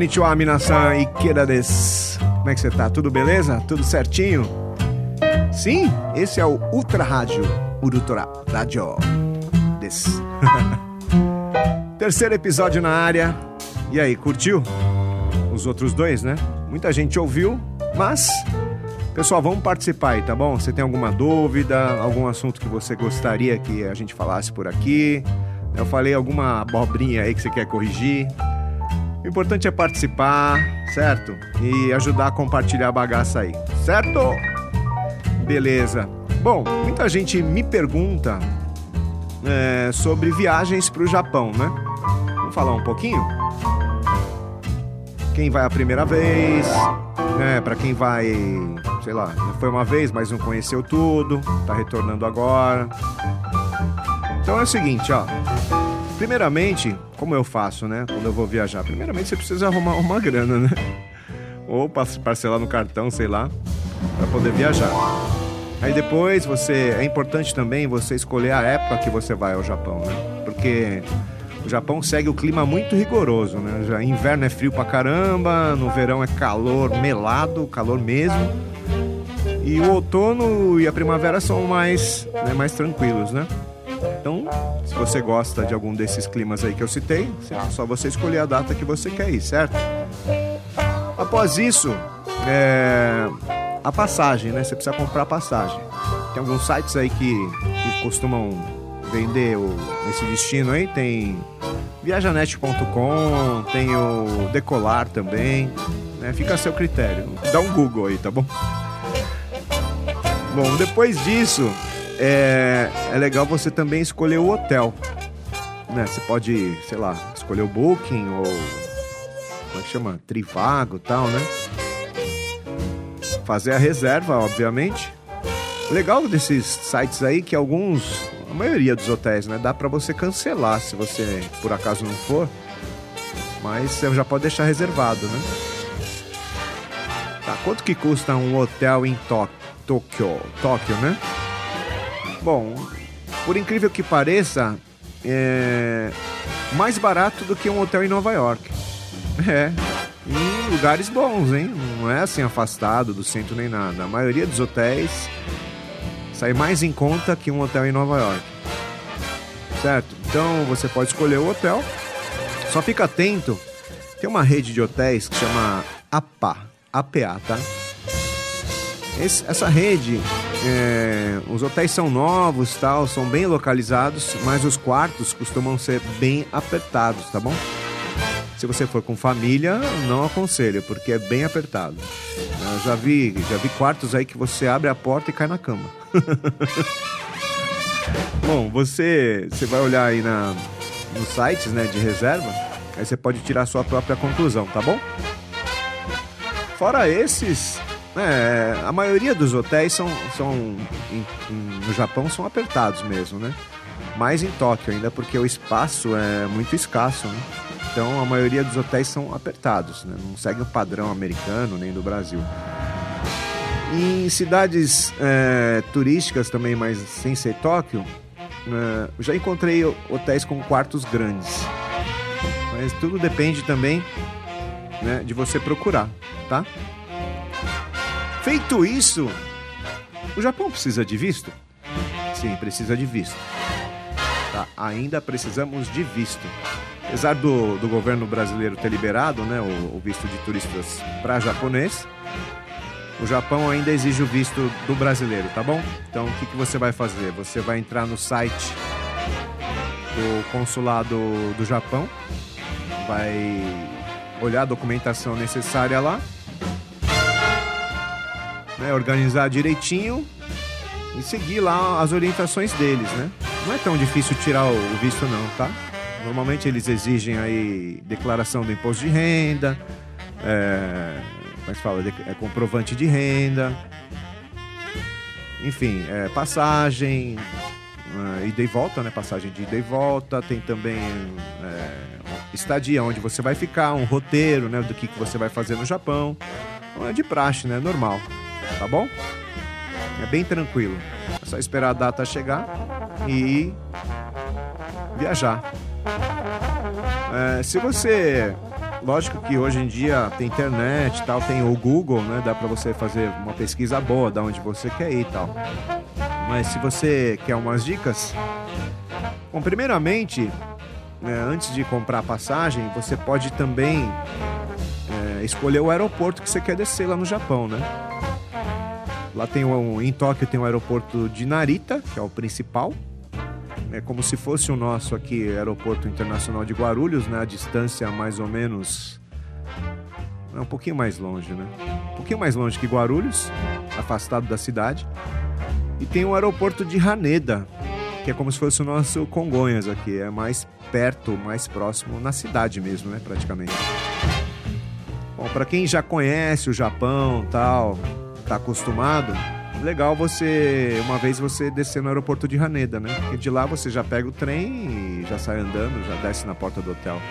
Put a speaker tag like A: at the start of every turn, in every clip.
A: Konnichiwa, minasan Ikeda des. Como é que você tá? Tudo beleza? Tudo certinho? Sim, esse é o Ultra Rádio Urutora Rádio des. Terceiro episódio na área. E aí, curtiu? Os outros dois, né? Muita gente ouviu, mas Pessoal, vamos participar aí, tá bom? Você tem alguma dúvida, algum assunto que você gostaria que a gente falasse por aqui? Eu falei alguma abobrinha aí que você quer corrigir? Importante é participar, certo? E ajudar a compartilhar a bagaça aí, certo? Beleza. Bom, muita gente me pergunta é, sobre viagens para o Japão, né? Vamos falar um pouquinho? Quem vai a primeira vez, né? Para quem vai, sei lá, foi uma vez, mas não conheceu tudo, tá retornando agora. Então é o seguinte, ó. Primeiramente, como eu faço, né? Quando eu vou viajar, primeiramente você precisa arrumar uma grana, né? Ou parcelar no cartão, sei lá, para poder viajar. Aí depois você é importante também você escolher a época que você vai ao Japão, né? Porque o Japão segue o clima muito rigoroso, né? Já inverno é frio pra caramba, no verão é calor melado, calor mesmo. E o outono e a primavera são mais, né, mais tranquilos, né? Então, se você gosta de algum desses climas aí que eu citei, é só você escolher a data que você quer ir, certo? Após isso, é... a passagem, né? Você precisa comprar a passagem. Tem alguns sites aí que, que costumam vender o, esse destino aí. Tem viajanet.com, tem o Decolar também. Né? Fica a seu critério. Dá um Google aí, tá bom? Bom, depois disso, é, é legal você também escolher o hotel. Né? Você pode, sei lá, escolher o Booking ou. Como é que chama? Trivago e tal, né? Fazer a reserva, obviamente. Legal desses sites aí que alguns, a maioria dos hotéis, né, dá para você cancelar se você por acaso não for. Mas você já pode deixar reservado, né? Tá, quanto que custa um hotel em Tóquio? Tóquio, Tóquio, né? Bom, por incrível que pareça, é mais barato do que um hotel em Nova York. É, em lugares bons, hein? Não é assim afastado do centro nem nada. A maioria dos hotéis sai mais em conta que um hotel em Nova York. Certo? Então você pode escolher o hotel. Só fica atento. Tem uma rede de hotéis que chama APA, APA, tá? Esse, essa rede é, os hotéis são novos, tal, são bem localizados, mas os quartos costumam ser bem apertados, tá bom? Se você for com família, não aconselho, porque é bem apertado. Eu já vi, já vi quartos aí que você abre a porta e cai na cama. bom, você, você vai olhar aí na, nos sites né, de reserva, aí você pode tirar sua própria conclusão, tá bom? Fora esses, é, a maioria dos hotéis são, são em, em, no Japão são apertados mesmo, né? Mais em Tóquio ainda porque o espaço é muito escasso, né? Então a maioria dos hotéis são apertados, né? não segue o padrão americano nem do Brasil. em cidades é, turísticas também, mas sem ser Tóquio, é, já encontrei hotéis com quartos grandes. Mas tudo depende também né, de você procurar, tá? Feito isso, o Japão precisa de visto? Sim, precisa de visto. Tá? Ainda precisamos de visto. Apesar do, do governo brasileiro ter liberado né, o, o visto de turistas para japonês, o Japão ainda exige o visto do brasileiro, tá bom? Então o que, que você vai fazer? Você vai entrar no site do consulado do Japão, vai olhar a documentação necessária lá né, organizar direitinho e seguir lá as orientações deles, né? Não é tão difícil tirar o visto não, tá? Normalmente eles exigem aí declaração do imposto de renda, é, como é fala? É comprovante de renda, enfim, é, passagem, é, ida e volta, né? Passagem de ida e volta, tem também é, estadia onde você vai ficar, um roteiro, né? Do que, que você vai fazer no Japão. Não é de praxe, né? Normal tá bom? É bem tranquilo. É só esperar a data chegar e viajar. É, se você lógico que hoje em dia tem internet tal, tem o Google, né? Dá para você fazer uma pesquisa boa da onde você quer ir e tal. Mas se você quer umas dicas, bom, primeiramente, né, antes de comprar passagem, você pode também é, escolher o aeroporto que você quer descer lá no Japão, né? Lá tem um, em Tóquio tem o aeroporto de Narita, que é o principal. É como se fosse o nosso aqui, aeroporto internacional de Guarulhos, né? A distância mais ou menos é um pouquinho mais longe, né? Um pouquinho mais longe que Guarulhos, afastado da cidade. E tem o aeroporto de Haneda, que é como se fosse o nosso Congonhas aqui, é mais perto, mais próximo na cidade mesmo, né, praticamente. Bom, para quem já conhece o Japão, tal, tá acostumado, legal você uma vez você descer no aeroporto de Haneda, né? Porque de lá você já pega o trem e já sai andando, já desce na porta do hotel.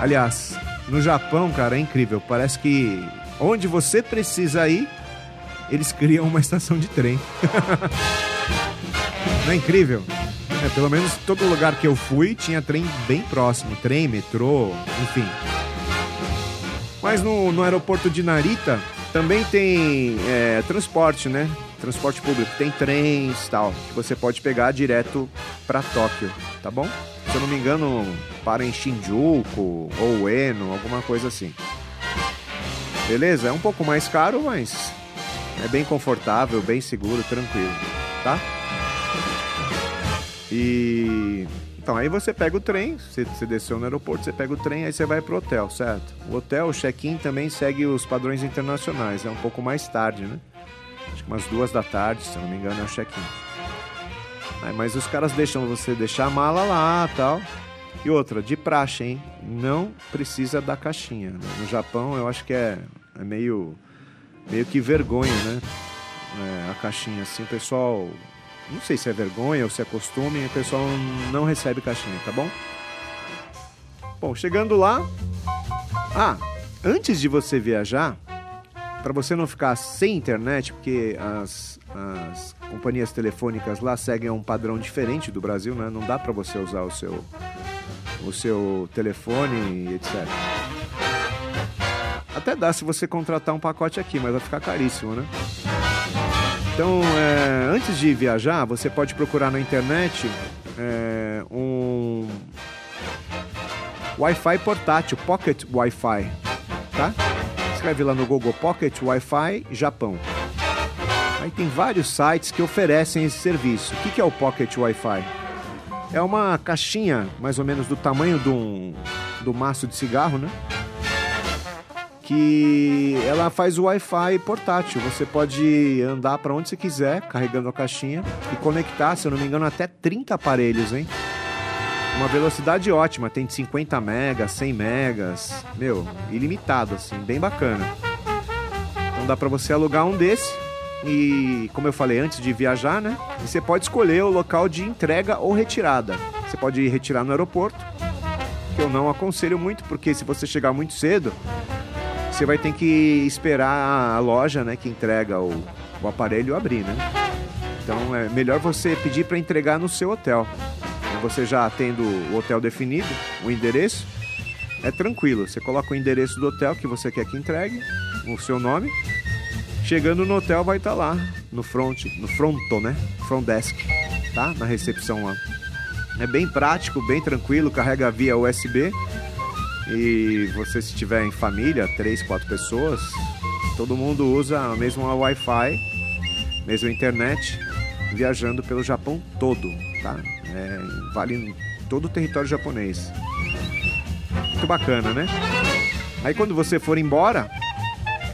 A: Aliás, no Japão, cara, é incrível. Parece que onde você precisa ir, eles criam uma estação de trem. Não é incrível? É, pelo menos todo lugar que eu fui tinha trem bem próximo, trem, metrô, enfim. Mas no, no aeroporto de Narita, também tem é, transporte, né? Transporte público. Tem trens tal, que você pode pegar direto para Tóquio, tá bom? Se eu não me engano, para em Shinjuku ou Ueno, alguma coisa assim. Beleza? É um pouco mais caro, mas é bem confortável, bem seguro, tranquilo, tá? E então, aí você pega o trem, você, você desceu no aeroporto, você pega o trem, aí você vai pro hotel, certo? O hotel, o check-in também segue os padrões internacionais, é um pouco mais tarde, né? Acho que umas duas da tarde, se eu não me engano, é o check-in. Aí, mas os caras deixam você deixar a mala lá tal. E outra, de praxe, hein? Não precisa da caixinha. Né? No Japão, eu acho que é, é meio, meio que vergonha, né? É, a caixinha, assim, o pessoal não sei se é vergonha ou se é costume, o pessoal não recebe caixinha, tá bom? Bom, chegando lá. Ah, antes de você viajar, para você não ficar sem internet, porque as, as companhias telefônicas lá seguem um padrão diferente do Brasil, né? Não dá para você usar o seu o seu telefone, etc. Até dá se você contratar um pacote aqui, mas vai ficar caríssimo, né? Então, é, antes de viajar, você pode procurar na internet é, um Wi-Fi portátil, Pocket Wi-Fi, tá? Escreve lá no Google Pocket Wi-Fi Japão. Aí tem vários sites que oferecem esse serviço. O que é o Pocket Wi-Fi? É uma caixinha mais ou menos do tamanho do, do maço de cigarro, né? Que ela faz o Wi-Fi portátil. Você pode andar para onde você quiser carregando a caixinha e conectar, se eu não me engano, até 30 aparelhos, hein? Uma velocidade ótima, tem de 50 megas, 100 megas, meu, ilimitado assim, bem bacana. Então dá para você alugar um desse e, como eu falei antes de viajar, né? E você pode escolher o local de entrega ou retirada. Você pode retirar no aeroporto, que eu não aconselho muito, porque se você chegar muito cedo, você vai ter que esperar a loja, né, que entrega o, o aparelho abrir, né? Então é melhor você pedir para entregar no seu hotel. Você já tendo o hotel definido, o endereço, é tranquilo. Você coloca o endereço do hotel que você quer que entregue, o seu nome. Chegando no hotel vai estar tá lá no front, no fronto, né? Front desk, tá? Na recepção lá. É bem prático, bem tranquilo, carrega via USB e você se tiver em família, três, quatro pessoas, todo mundo usa a mesma Wi-Fi, mesma internet, viajando pelo Japão todo, tá? É, vale todo o território japonês. Muito bacana, né? Aí quando você for embora,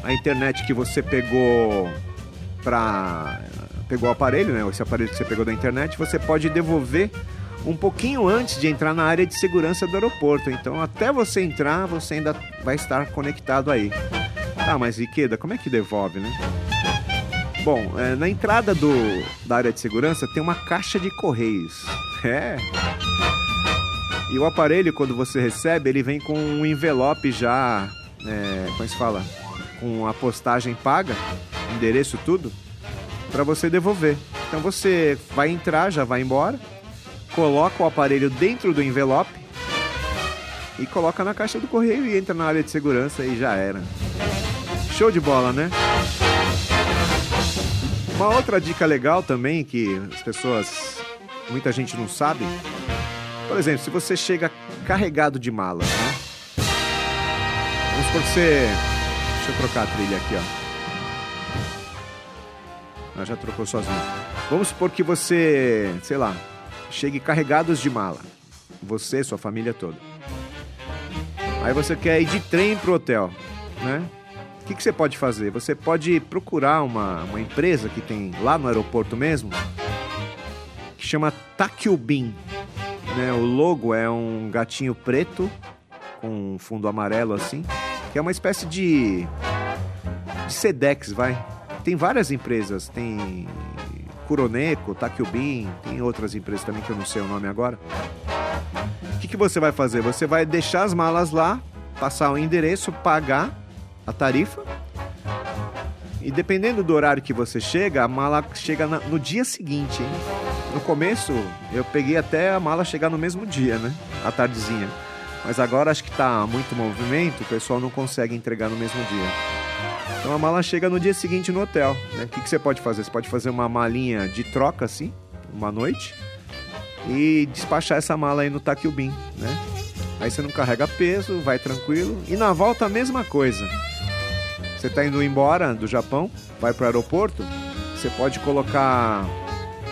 A: a internet que você pegou para pegou o aparelho, né? Esse aparelho que você pegou da internet, você pode devolver um pouquinho antes de entrar na área de segurança do aeroporto. Então, até você entrar, você ainda vai estar conectado aí. Ah, mas Ikeda, como é que devolve, né? Bom, é, na entrada do, da área de segurança tem uma caixa de correios. É. E o aparelho, quando você recebe, ele vem com um envelope já. É, como se fala? Com a postagem paga, endereço, tudo, para você devolver. Então você vai entrar, já vai embora coloca o aparelho dentro do envelope e coloca na caixa do correio e entra na área de segurança e já era. Show de bola, né? Uma outra dica legal também que as pessoas, muita gente não sabe. Por exemplo, se você chega carregado de malas, né? Vamos supor que você. Deixa eu trocar a trilha aqui, ó. Ah, já trocou sozinho. Vamos supor que você, sei lá, chegue carregados de mala. Você, sua família toda. Aí você quer ir de trem pro hotel, né? O que, que você pode fazer? Você pode procurar uma, uma empresa que tem lá no aeroporto mesmo, que chama Takyubin. Né? O logo é um gatinho preto com um fundo amarelo assim, que é uma espécie de, de Sedex, vai. Tem várias empresas, tem Kuroneko, Takyubin, tem outras empresas também que eu não sei o nome agora. O que, que você vai fazer? Você vai deixar as malas lá, passar o endereço, pagar a tarifa. E dependendo do horário que você chega, a mala chega no dia seguinte, hein? No começo, eu peguei até a mala chegar no mesmo dia, né? A tardezinha. Mas agora acho que tá muito movimento, o pessoal não consegue entregar no mesmo dia. Então a mala chega no dia seguinte no hotel. Né? O que, que você pode fazer? Você pode fazer uma malinha de troca assim, uma noite, e despachar essa mala aí no Takyubin, né? Aí você não carrega peso, vai tranquilo. E na volta a mesma coisa. Você está indo embora do Japão, vai para o aeroporto, você pode colocar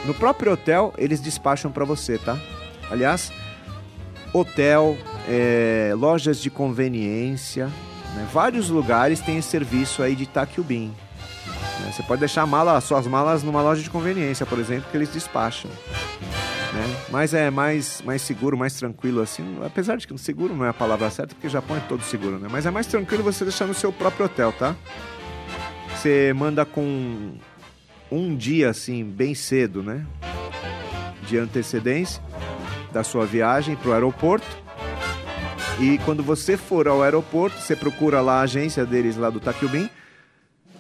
A: no próprio hotel, eles despacham para você, tá? Aliás, hotel, é, lojas de conveniência, né? vários lugares têm esse serviço aí de Takyubin. Né? Você pode deixar mala, suas malas numa loja de conveniência, por exemplo, que eles despacham né? Mas é mais, mais seguro, mais tranquilo assim. Apesar de que seguro não é a palavra certa, porque Japão é todo seguro, né? Mas é mais tranquilo você deixar no seu próprio hotel, tá? Você manda com um dia assim, bem cedo, né? De antecedência da sua viagem para o aeroporto. E quando você for ao aeroporto, você procura lá a agência deles lá do Takyubin,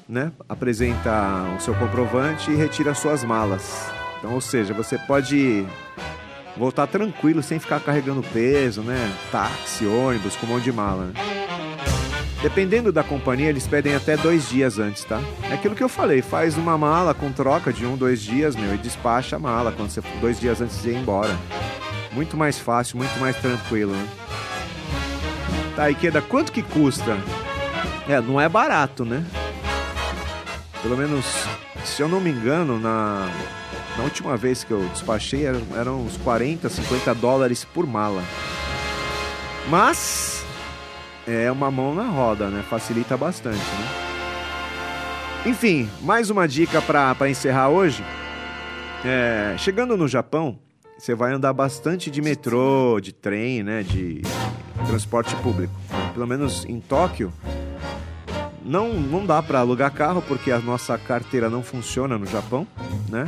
A: né? Apresenta o seu comprovante e retira suas malas. Então, ou seja, você pode voltar tranquilo sem ficar carregando peso, né? Táxi, ônibus, com um monte de mala. Né? Dependendo da companhia, eles pedem até dois dias antes, tá? É aquilo que eu falei, faz uma mala com troca de um, dois dias, meu, e despacha a mala quando você dois dias antes de ir embora. Muito mais fácil, muito mais tranquilo, né? Tá, Ikeda, quanto que custa? É, não é barato, né? Pelo menos, se eu não me engano, na na última vez que eu despachei eram, eram uns 40, 50 dólares por mala. Mas é uma mão na roda, né? Facilita bastante, né? Enfim, mais uma dica para encerrar hoje. É, chegando no Japão, você vai andar bastante de metrô, de trem, né? De transporte público. Pelo menos em Tóquio, não, não dá para alugar carro porque a nossa carteira não funciona no Japão, né?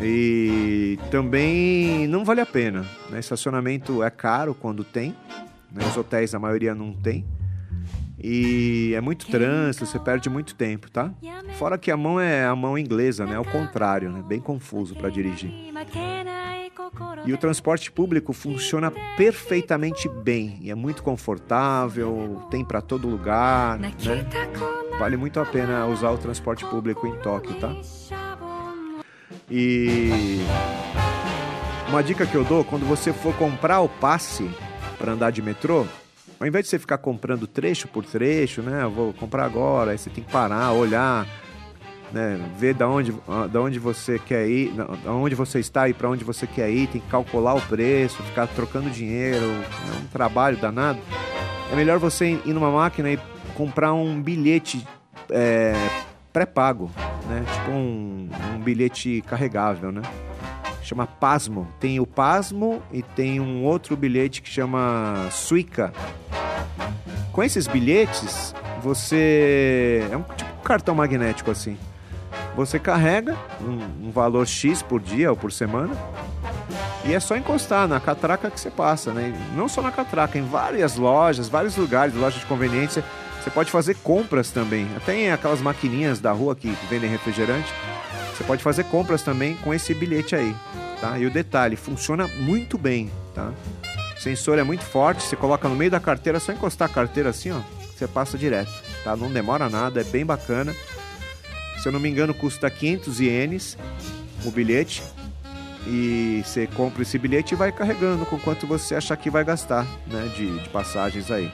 A: E também não vale a pena. Né? Estacionamento é caro quando tem. Né? Os hotéis, a maioria não tem. E é muito trânsito, você perde muito tempo, tá? Fora que a mão é a mão inglesa, né? É o contrário, né? Bem confuso para dirigir. E o transporte público funciona perfeitamente bem e é muito confortável, tem para todo lugar, né? Vale muito a pena usar o transporte público em Tóquio, tá? E uma dica que eu dou, quando você for comprar o passe para andar de metrô, ao invés de você ficar comprando trecho por trecho, né? Eu vou comprar agora, aí você tem que parar, olhar, né? Ver da onde, da onde você quer ir, da onde você está e para onde você quer ir, tem que calcular o preço, ficar trocando dinheiro, é um trabalho danado. É melhor você ir numa máquina e comprar um bilhete é, pré-pago, né? Tipo um, um bilhete carregável, né? Chama Pasmo. Tem o Pasmo e tem um outro bilhete que chama Suica. Com esses bilhetes, você. É um tipo um cartão magnético assim. Você carrega um, um, valor X por dia ou por semana e é só encostar na catraca que você passa, né? Não só na catraca, em várias lojas, vários lugares, lojas de conveniência você pode fazer compras também. Tem aquelas maquininhas da rua que vendem refrigerante. Você pode fazer compras também com esse bilhete aí, tá? E o detalhe, funciona muito bem, tá? O sensor é muito forte, você coloca no meio da carteira, só encostar a carteira assim, ó, você passa direto, tá? Não demora nada, é bem bacana. Se eu não me engano, custa 500 ienes o bilhete. E você compra esse bilhete e vai carregando com quanto você achar que vai gastar, né, de, de passagens aí.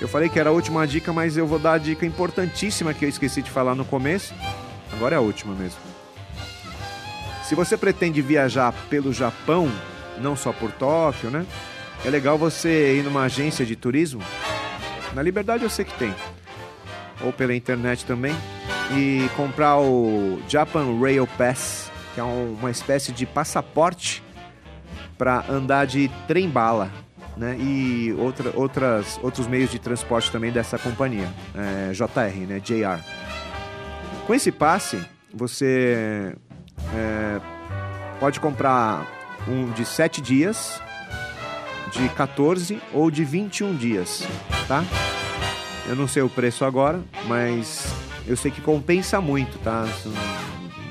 A: Eu falei que era a última dica, mas eu vou dar a dica importantíssima que eu esqueci de falar no começo. Agora é a última mesmo. Se você pretende viajar pelo Japão, não só por Tóquio, né? É legal você ir numa agência de turismo. Na Liberdade eu sei que tem. Ou pela internet também. E comprar o Japan Rail Pass, que é uma espécie de passaporte para andar de trem-bala né, e outra, outras, outros meios de transporte também dessa companhia, é, JR, né, JR. Com esse passe, você é, pode comprar um de 7 dias, de 14 ou de 21 dias, tá? Eu não sei o preço agora, mas eu sei que compensa muito, tá?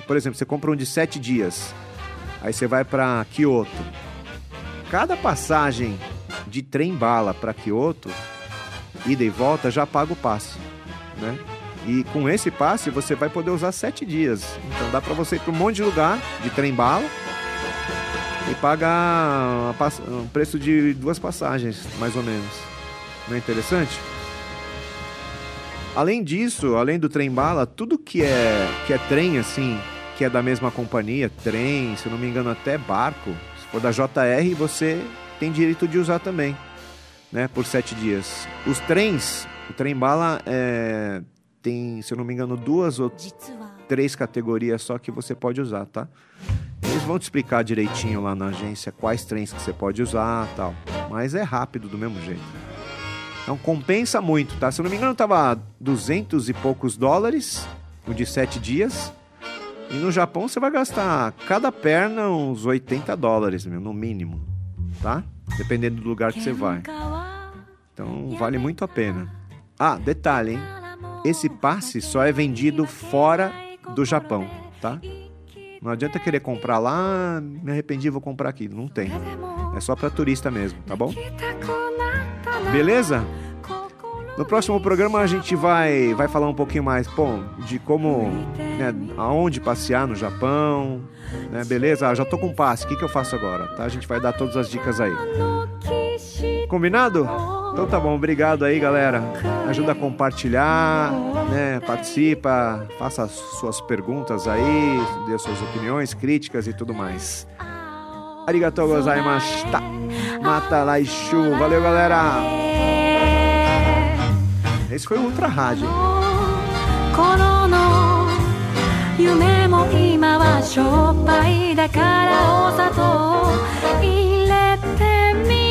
A: Por exemplo, você compra um de 7 dias, aí você vai para Kyoto. Cada passagem de trem bala para Kyoto, ida e volta, já paga o passe, né? E com esse passe você vai poder usar sete dias. Então dá para você ir para um monte de lugar de trem bala e pagar um preço de duas passagens, mais ou menos. Não é interessante? Além disso, além do trem bala, tudo que é que é trem assim, que é da mesma companhia, trem, se não me engano até barco, se for da JR, você tem direito de usar também, né? Por sete dias. Os trens, o trem bala é, tem, se não me engano, duas ou três categorias só que você pode usar, tá? Eles vão te explicar direitinho lá na agência quais trens que você pode usar tal. Mas é rápido do mesmo jeito. Então compensa muito, tá? Se eu não me engano, tava 200 e poucos dólares, o de sete dias. E no Japão você vai gastar cada perna uns 80 dólares, meu, no mínimo tá? Dependendo do lugar que você vai. Então vale muito a pena. Ah, detalhe, hein? Esse passe só é vendido fora do Japão, tá? Não adianta querer comprar lá, me arrependi, vou comprar aqui. Não tem. É só para turista mesmo, tá bom? Beleza? No próximo programa a gente vai, vai falar um pouquinho mais, bom, de como, né, aonde passear no Japão, né, beleza? Ah, já tô com passe, o que, que eu faço agora? Tá? A gente vai dar todas as dicas aí. Combinado? Então tá bom, obrigado aí, galera. Ajuda a compartilhar, né? Participa, faça suas perguntas aí, dê suas opiniões, críticas e tudo mais. Arigatou gozaimashita. Mata Laishu. Valeu, galera. Esse foi o Ultra Rádio. 夢も今はしょっぱいだからお砂糖入れてみ